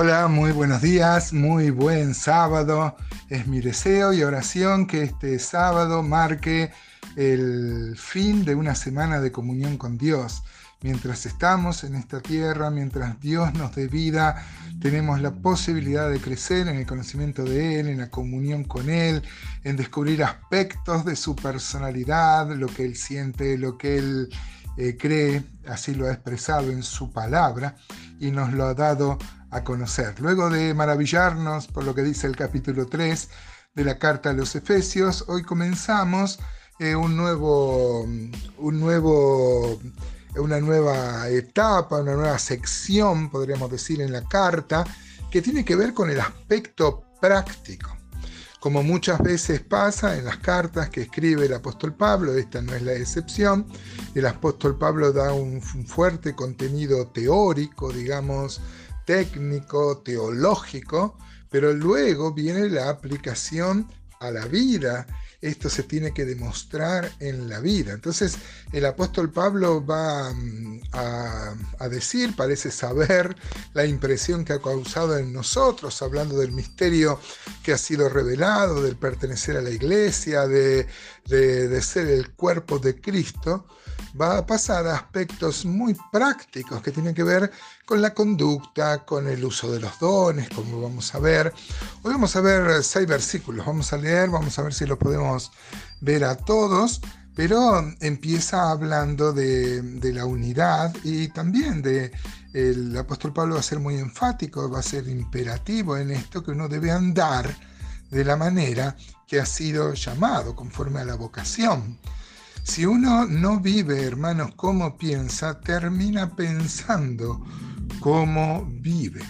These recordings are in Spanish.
Hola, muy buenos días, muy buen sábado. Es mi deseo y oración que este sábado marque el fin de una semana de comunión con Dios. Mientras estamos en esta tierra, mientras Dios nos dé vida, tenemos la posibilidad de crecer en el conocimiento de Él, en la comunión con Él, en descubrir aspectos de su personalidad, lo que Él siente, lo que Él eh, cree, así lo ha expresado en su palabra y nos lo ha dado a conocer. Luego de maravillarnos por lo que dice el capítulo 3 de la carta a los Efesios, hoy comenzamos eh, un nuevo, un nuevo, una nueva etapa, una nueva sección, podríamos decir, en la carta, que tiene que ver con el aspecto práctico. Como muchas veces pasa en las cartas que escribe el apóstol Pablo, esta no es la excepción, el apóstol Pablo da un fuerte contenido teórico, digamos, técnico, teológico, pero luego viene la aplicación a la vida esto se tiene que demostrar en la vida. Entonces el apóstol Pablo va mm, a, decir, parece saber la impresión que ha causado en nosotros, hablando del misterio que ha sido revelado, del pertenecer a la iglesia, de, de ser el cuerpo de Cristo va a pasar a aspectos muy prácticos que tienen que ver con la conducta, con el uso de los dones, como vamos a ver. Hoy vamos a ver seis versículos, vamos a leer, vamos a ver si los podemos ver a todos, pero empieza hablando de, la unidad y también de el apóstol Pablo va a ser muy enfático, va a ser imperativo en esto que uno debe andar de la manera que ha sido llamado, conforme a la vocación. Si uno no vive, hermanos, como piensa, termina pensando cómo vive.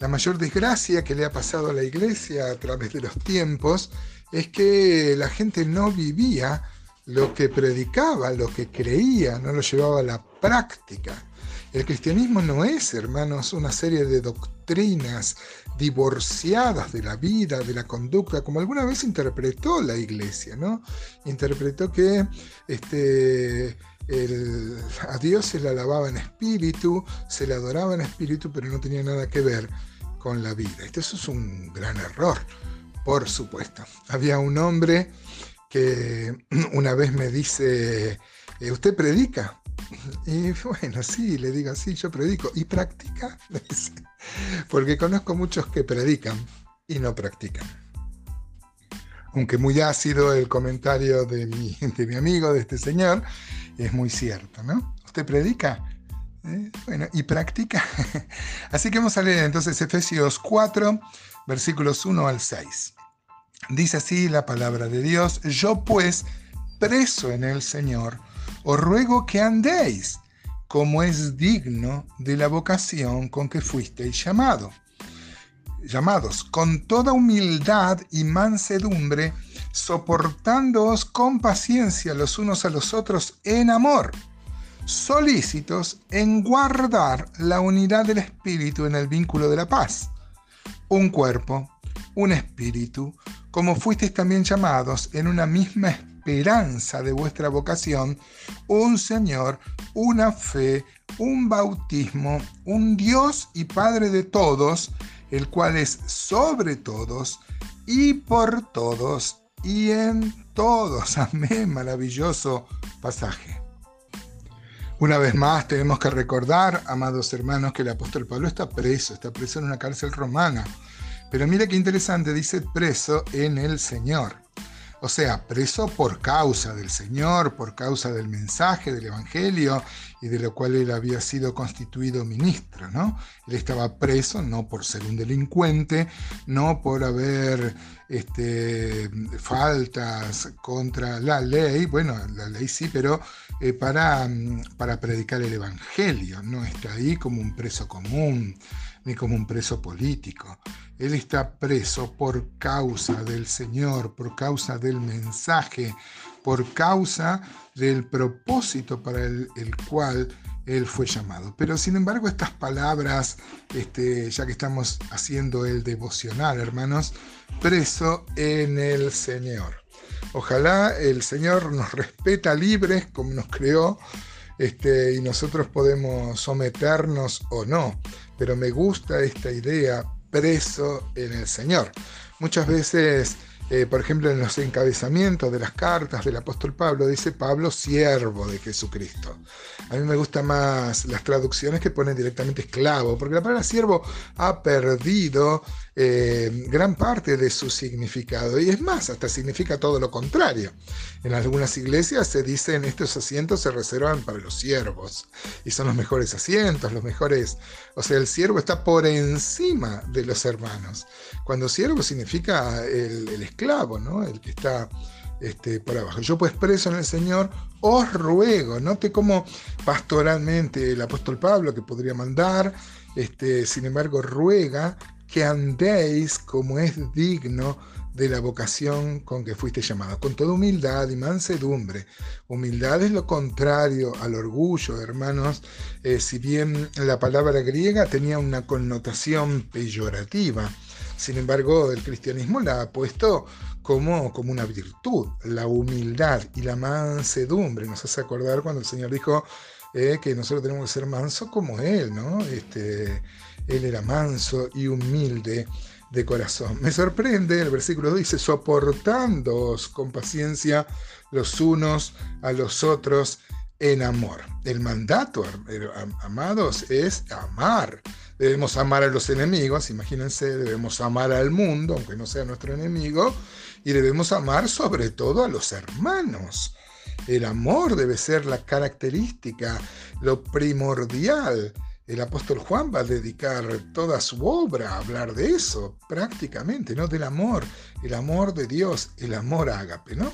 La mayor desgracia que le ha pasado a la iglesia a través de los tiempos es que la gente no vivía lo que predicaba, lo que creía, no lo llevaba a la práctica. El cristianismo no es, hermanos, una serie de doctrinas divorciadas de la vida, de la conducta, como alguna vez interpretó la iglesia, ¿no? Interpretó que este, a Dios se le alababa en espíritu, se le adoraba en espíritu, pero no tenía nada que ver con la vida. Esto es un gran error, por supuesto. Había un hombre que una vez me dice, eh, ¿usted predica? Y bueno, sí, le digo, sí, yo predico. ¿Y practica? Porque conozco muchos que predican y no practican. Aunque muy ácido el comentario de mi, de mi amigo, de este señor, es muy cierto, ¿no? ¿Usted predica? ¿Eh? Bueno, ¿y practica? Así que vamos a leer entonces Efesios 4, versículos 1 al 6. Dice así la palabra de Dios, yo pues, preso en el Señor, os ruego que andéis como es digno de la vocación con que fuisteis llamado. llamados, con toda humildad y mansedumbre, soportándoos con paciencia los unos a los otros en amor, solícitos en guardar la unidad del Espíritu en el vínculo de la paz. Un cuerpo, un espíritu, como fuisteis también llamados en una misma esperanza de vuestra vocación, un Señor, una fe, un bautismo, un Dios y Padre de todos, el cual es sobre todos y por todos y en todos. Amén, maravilloso pasaje. Una vez más tenemos que recordar, amados hermanos, que el apóstol Pablo está preso, está preso en una cárcel romana. Pero mira qué interesante, dice preso en el Señor. O sea, preso por causa del Señor, por causa del mensaje del Evangelio y de lo cual él había sido constituido ministro, ¿no? Él estaba preso no por ser un delincuente, no por haber este, faltas contra la ley, bueno, la ley sí, pero eh, para, para predicar el Evangelio, no está ahí como un preso común ni como un preso político. Él está preso por causa del Señor, por causa del mensaje, por causa del propósito para el, cual él fue llamado. Pero sin embargo, estas palabras, este, ya que estamos haciendo el devocional, hermanos, preso en el Señor. Ojalá el Señor nos respeta libres como nos creó este, y nosotros podemos someternos o no. pero me gusta esta idea preso en el Señor. Muchas veces eh, por ejemplo, en los encabezamientos de las cartas del apóstol Pablo, dice Pablo, siervo de Jesucristo. A mí me gustan más las traducciones que ponen directamente esclavo, porque la palabra siervo ha perdido eh, gran parte de su significado. Y es más, hasta significa todo lo contrario. En algunas iglesias se dicen estos asientos se reservan para los siervos. Y son los mejores asientos, los mejores... O sea, el siervo está por encima de los hermanos. Cuando siervo significa el, esclavo, ¿no? El que está... Este, por abajo. Yo pues preso en el Señor, os ruego, note cómo pastoralmente el apóstol Pablo, que podría mandar, este, sin embargo ruega que andéis como es digno de la vocación con que fuiste llamado, con toda humildad y mansedumbre. Humildad es lo contrario al orgullo, hermanos, eh, si bien la palabra griega tenía una connotación peyorativa, sin embargo el cristianismo la ha puesto como, como una virtud, la humildad y la mansedumbre. Nos hace acordar cuando el Señor dijo eh, que nosotros tenemos que ser mansos como Él, ¿no? Este, él era manso y humilde de corazón. Me sorprende, el versículo dice, soportándoos con paciencia los unos a los otros en amor. El mandato, amados, es amar. Debemos amar a los enemigos, imagínense, debemos amar al mundo, aunque no sea nuestro enemigo, y debemos amar sobre todo a los hermanos. El amor debe ser la característica, lo primordial el apóstol Juan va a dedicar toda su obra a hablar de eso, prácticamente, ¿no? Del amor, el amor de Dios, el amor ágape, ¿no?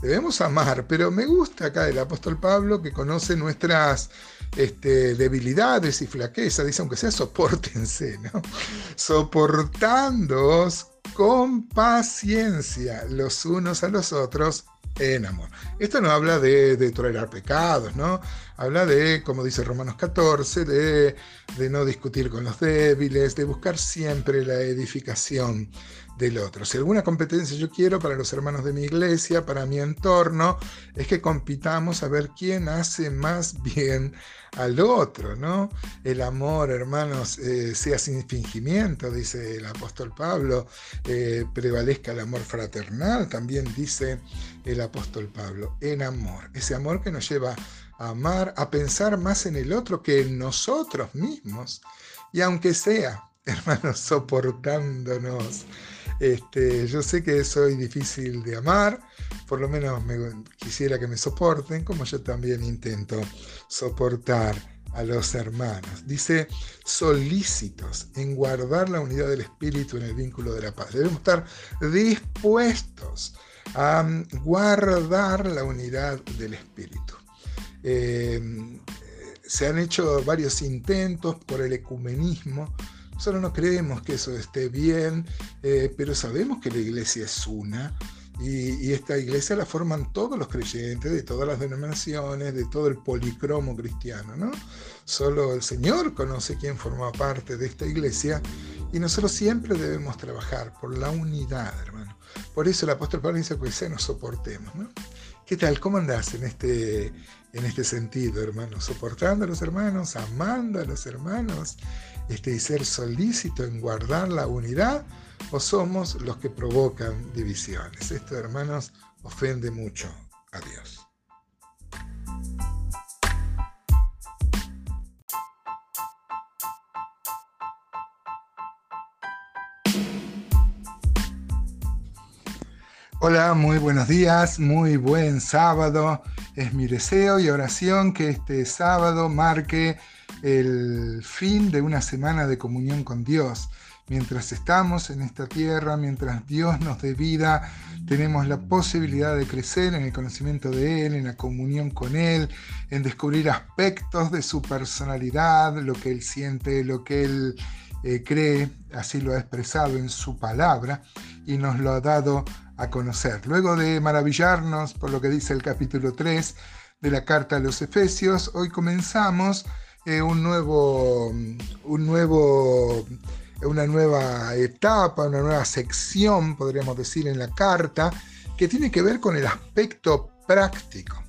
Debemos amar, pero me gusta acá el apóstol Pablo que conoce nuestras este, debilidades y flaquezas, dice, aunque sea, soportense, ¿no? Soportándoos con paciencia los unos a los otros en amor. Esto no habla de, de, tolerar pecados, ¿no? Habla de, como dice Romanos 14, de, de, no discutir con los débiles, de buscar siempre la edificación del otro. Si alguna competencia yo quiero para los hermanos de mi iglesia, para mi entorno, es que compitamos a ver quién hace más bien al otro, ¿no? El amor, hermanos, eh, sea sin fingimiento, dice el apóstol Pablo, eh, prevalezca el amor fraternal, también dice el apóstol Pablo, en amor, ese amor que nos lleva a amar, a pensar más en el otro que en nosotros mismos, y aunque sea, hermanos, soportándonos este, yo sé que soy difícil de amar, por lo menos me, quisiera que me soporten, como yo también intento soportar a los hermanos. Dice, solícitos en guardar la unidad del espíritu en el vínculo de la paz. Debemos estar dispuestos a guardar la unidad del espíritu. Eh, se han hecho varios intentos por el ecumenismo Solo no creemos que eso esté bien, eh, pero sabemos que la iglesia es una y, esta iglesia la forman todos los creyentes de todas las denominaciones, de todo el policromo cristiano. ¿no? Solo el Señor conoce quién forma parte de esta iglesia y nosotros siempre debemos trabajar por la unidad, hermano. Por eso el apóstol Pablo dice que se nos soportemos. ¿no? ¿Qué tal? ¿Cómo andás en este, en este sentido, hermano? ¿Soportando a los hermanos? ¿Amando a los hermanos? este, y ser solícito en guardar la unidad o somos los que provocan divisiones. Esto, hermanos, ofende mucho a Dios. Hola, muy buenos días, muy buen sábado. Es mi deseo y oración que este sábado marque el fin de una semana de comunión con Dios. Mientras estamos en esta tierra, mientras Dios nos dé vida, tenemos la posibilidad de crecer en el conocimiento de Él, en la comunión con Él, en descubrir aspectos de su personalidad, lo que Él siente, lo que Él eh, cree, así lo ha expresado en su palabra y nos lo ha dado a conocer. Luego de maravillarnos por lo que dice el capítulo 3 de la carta a los Efesios, hoy comenzamos eh, un nuevo, un nuevo, una nueva etapa, una nueva sección, podríamos decir, en la carta, que tiene que ver con el aspecto práctico.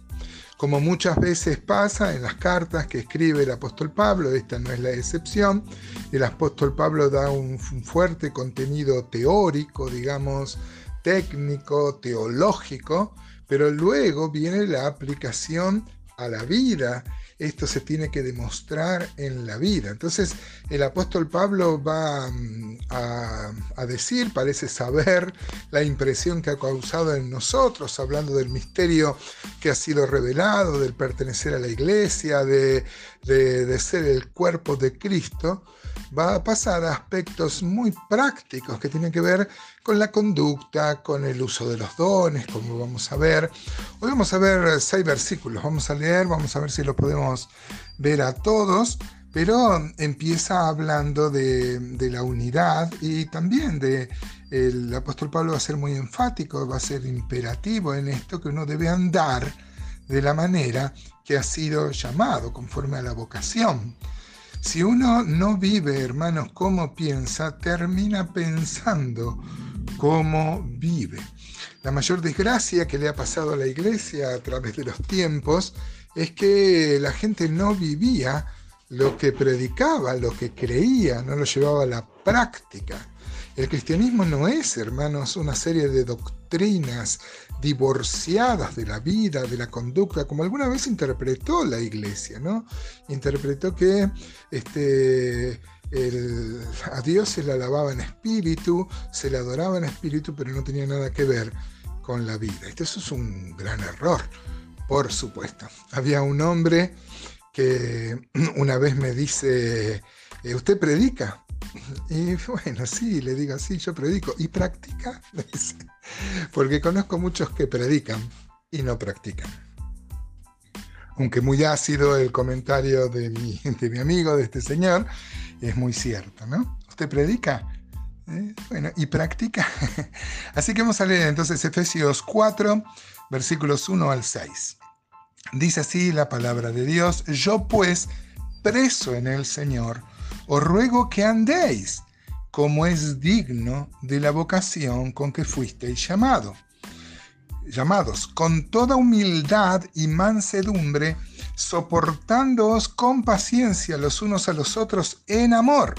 Como muchas veces pasa en las cartas que escribe el apóstol Pablo, esta no es la excepción, el apóstol Pablo da un fuerte contenido teórico, digamos, técnico, teológico, pero luego viene la aplicación a la vida esto se tiene que demostrar en la vida. Entonces el apóstol Pablo va mm, a, decir, parece saber la impresión que ha causado en nosotros, hablando del misterio que ha sido revelado, del pertenecer a la iglesia, de, de ser el cuerpo de Cristo va a pasar a aspectos muy prácticos que tienen que ver con la conducta, con el uso de los dones, como vamos a ver. Hoy vamos a ver seis versículos, vamos a leer, vamos a ver si los podemos ver a todos, pero empieza hablando de, la unidad y también de el apóstol Pablo va a ser muy enfático, va a ser imperativo en esto que uno debe andar de la manera que ha sido llamado, conforme a la vocación. Si uno no vive, hermanos, como piensa, termina pensando como vive. La mayor desgracia que le ha pasado a la iglesia a través de los tiempos es que la gente no vivía lo que predicaba, lo que creía, no lo llevaba a la práctica. El cristianismo no es, hermanos, una serie de doctrinas divorciadas de la vida, de la conducta, como alguna vez interpretó la iglesia, ¿no? Interpretó que este, a Dios se le alababa en espíritu, se le adoraba en espíritu, pero no tenía nada que ver con la vida. Esto eso es un gran error, por supuesto. Había un hombre que una vez me dice, eh, ¿usted predica? Y bueno, sí, le digo, sí, yo predico. ¿Y practica? Porque conozco muchos que predican y no practican. Aunque muy ácido el comentario de mi, de mi amigo, de este señor, es muy cierto, ¿no? ¿Usted predica? ¿Eh? Bueno, ¿y practica? Así que vamos a leer entonces Efesios 4, versículos 1 al 6. Dice así la palabra de Dios, yo pues, preso en el Señor, os ruego que andéis como es digno de la vocación con que fuisteis llamado. llamados, con toda humildad y mansedumbre, soportándoos con paciencia los unos a los otros en amor,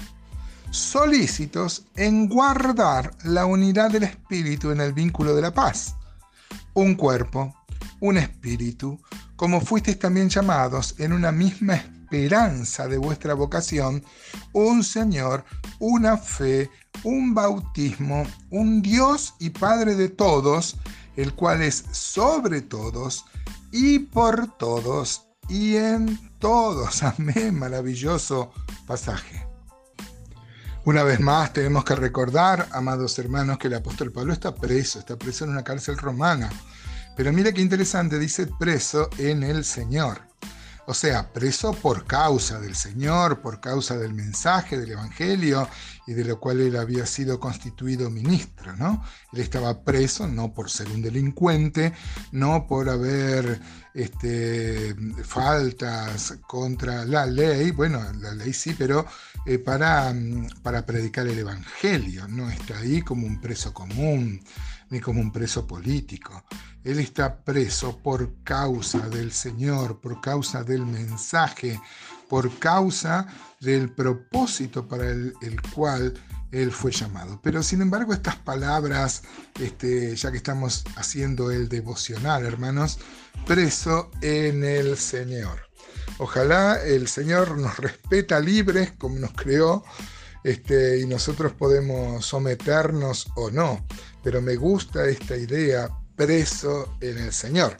solícitos en guardar la unidad del Espíritu en el vínculo de la paz. Un cuerpo, un espíritu, como fuisteis también llamados en una misma esperanza de vuestra vocación, un Señor, una fe, un bautismo, un Dios y Padre de todos, el cual es sobre todos y por todos y en todos. Amén, maravilloso pasaje. Una vez más tenemos que recordar, amados hermanos, que el apóstol Pablo está preso, está preso en una cárcel romana. Pero mire qué interesante, dice preso en el Señor. O sea, preso por causa del Señor, por causa del mensaje del Evangelio y de lo cual él había sido constituido ministro, ¿no? Él estaba preso no por ser un delincuente, no por haber este, faltas contra la ley, bueno, la ley sí, pero eh, para, para predicar el Evangelio, no está ahí como un preso común ni como un preso político. Él está preso por causa del Señor, por causa del mensaje, por causa del propósito para el, cual él fue llamado. Pero sin embargo, estas palabras, este, ya que estamos haciendo el devocional, hermanos, preso en el Señor. Ojalá el Señor nos respeta libres como nos creó este, y nosotros podemos someternos o no. Pero me gusta esta idea, preso en el Señor.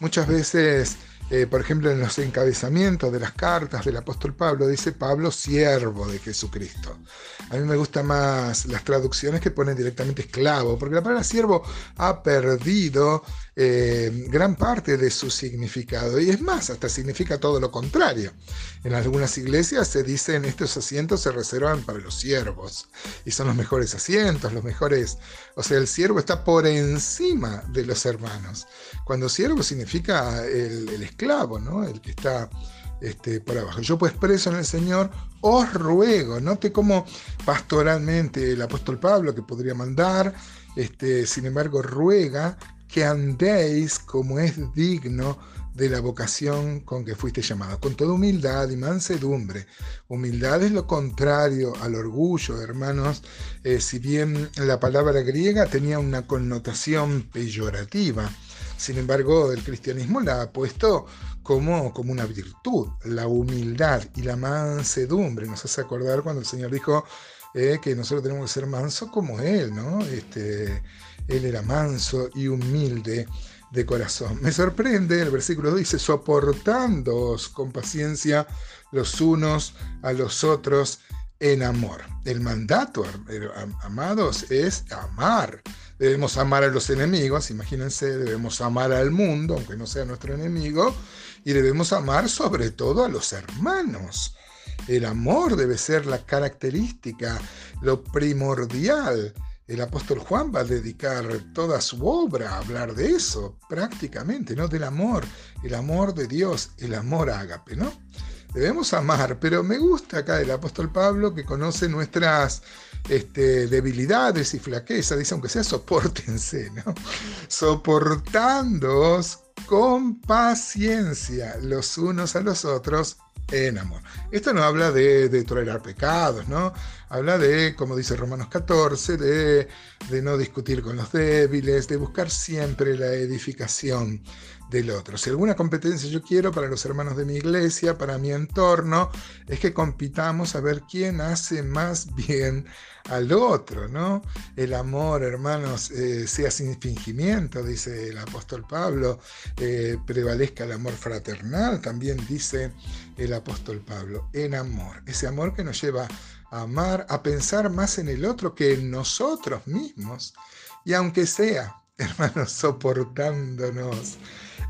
Muchas veces, eh, por ejemplo, en los encabezamientos de las cartas del apóstol Pablo, dice Pablo, siervo de Jesucristo. A mí me gustan más las traducciones que ponen directamente esclavo, porque la palabra siervo ha perdido eh, gran parte de su significado. Y es más, hasta significa todo lo contrario. En algunas iglesias se dicen estos asientos se reservan para los siervos. Y son los mejores asientos, los mejores... O sea, el siervo está por encima de los hermanos. Cuando siervo significa el, esclavo, ¿no? El que está... Este, por abajo. Yo pues preso en el Señor, os ruego, note cómo pastoralmente el apóstol Pablo, que podría mandar, este, sin embargo ruega que andéis como es digno de la vocación con que fuiste llamado, con toda humildad y mansedumbre. Humildad es lo contrario al orgullo, hermanos, eh, si bien la palabra griega tenía una connotación peyorativa, sin embargo el cristianismo la ha puesto como, como una virtud, la humildad y la mansedumbre. Nos hace acordar cuando el Señor dijo eh, que nosotros tenemos que ser mansos como Él, ¿no? Este, él era manso y humilde de corazón. Me sorprende, el versículo dice, soportándoos con paciencia los unos a los otros en amor. El mandato, amados, es amar. Debemos amar a los enemigos, imagínense, debemos amar al mundo, aunque no sea nuestro enemigo, y debemos amar sobre todo a los hermanos. El amor debe ser la característica, lo primordial el apóstol Juan va a dedicar toda su obra a hablar de eso, prácticamente, ¿no? Del amor, el amor de Dios, el amor ágape, ¿no? Debemos amar, pero me gusta acá el apóstol Pablo que conoce nuestras este, debilidades y flaquezas, dice, aunque sea, soportense, ¿no? Soportándoos con paciencia los unos a los otros en amor. Esto no habla de, tolerar pecados, ¿no? Habla de, como dice Romanos 14, de, de, no discutir con los débiles, de buscar siempre la edificación del otro. Si alguna competencia yo quiero para los hermanos de mi iglesia, para mi entorno, es que compitamos a ver quién hace más bien al otro, ¿no? El amor, hermanos, eh, sea sin fingimiento, dice el apóstol Pablo, eh, prevalezca el amor fraternal, también dice el apóstol Pablo, en amor, ese amor que nos lleva a amar, a pensar más en el otro que en nosotros mismos, y aunque sea, hermanos, soportándonos.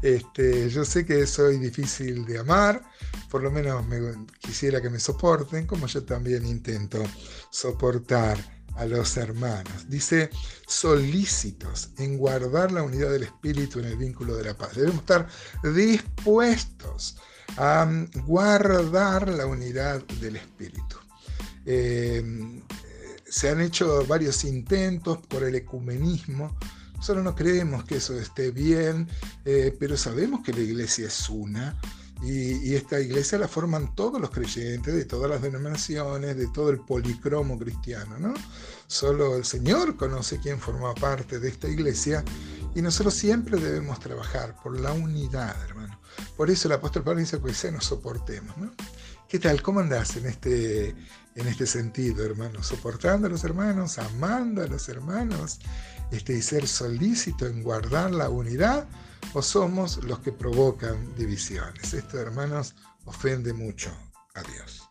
Este, yo sé que soy difícil de amar, por lo menos me, quisiera que me soporten, como yo también intento soportar a los hermanos. Dice, solícitos en guardar la unidad del espíritu en el vínculo de la paz. Debemos estar dispuestos a guardar la unidad del espíritu. Eh, se han hecho varios intentos por el ecumenismo Solo no creemos que eso esté bien, eh, pero sabemos que la iglesia es una. Y, esta iglesia la forman todos los creyentes de todas las denominaciones, de todo el policromo cristiano, ¿no? Solo el Señor conoce quién forma parte de esta iglesia y nosotros siempre debemos trabajar por la unidad, hermano. Por eso el apóstol Pablo dice que se nos soportemos, ¿no? ¿Qué tal? ¿Cómo andás en este, en este sentido, hermano? Soportando a los hermanos, amando a los hermanos, este, y ser solícito en guardar la unidad, o somos los que provocan divisiones. Esto, hermanos, ofende mucho a Dios.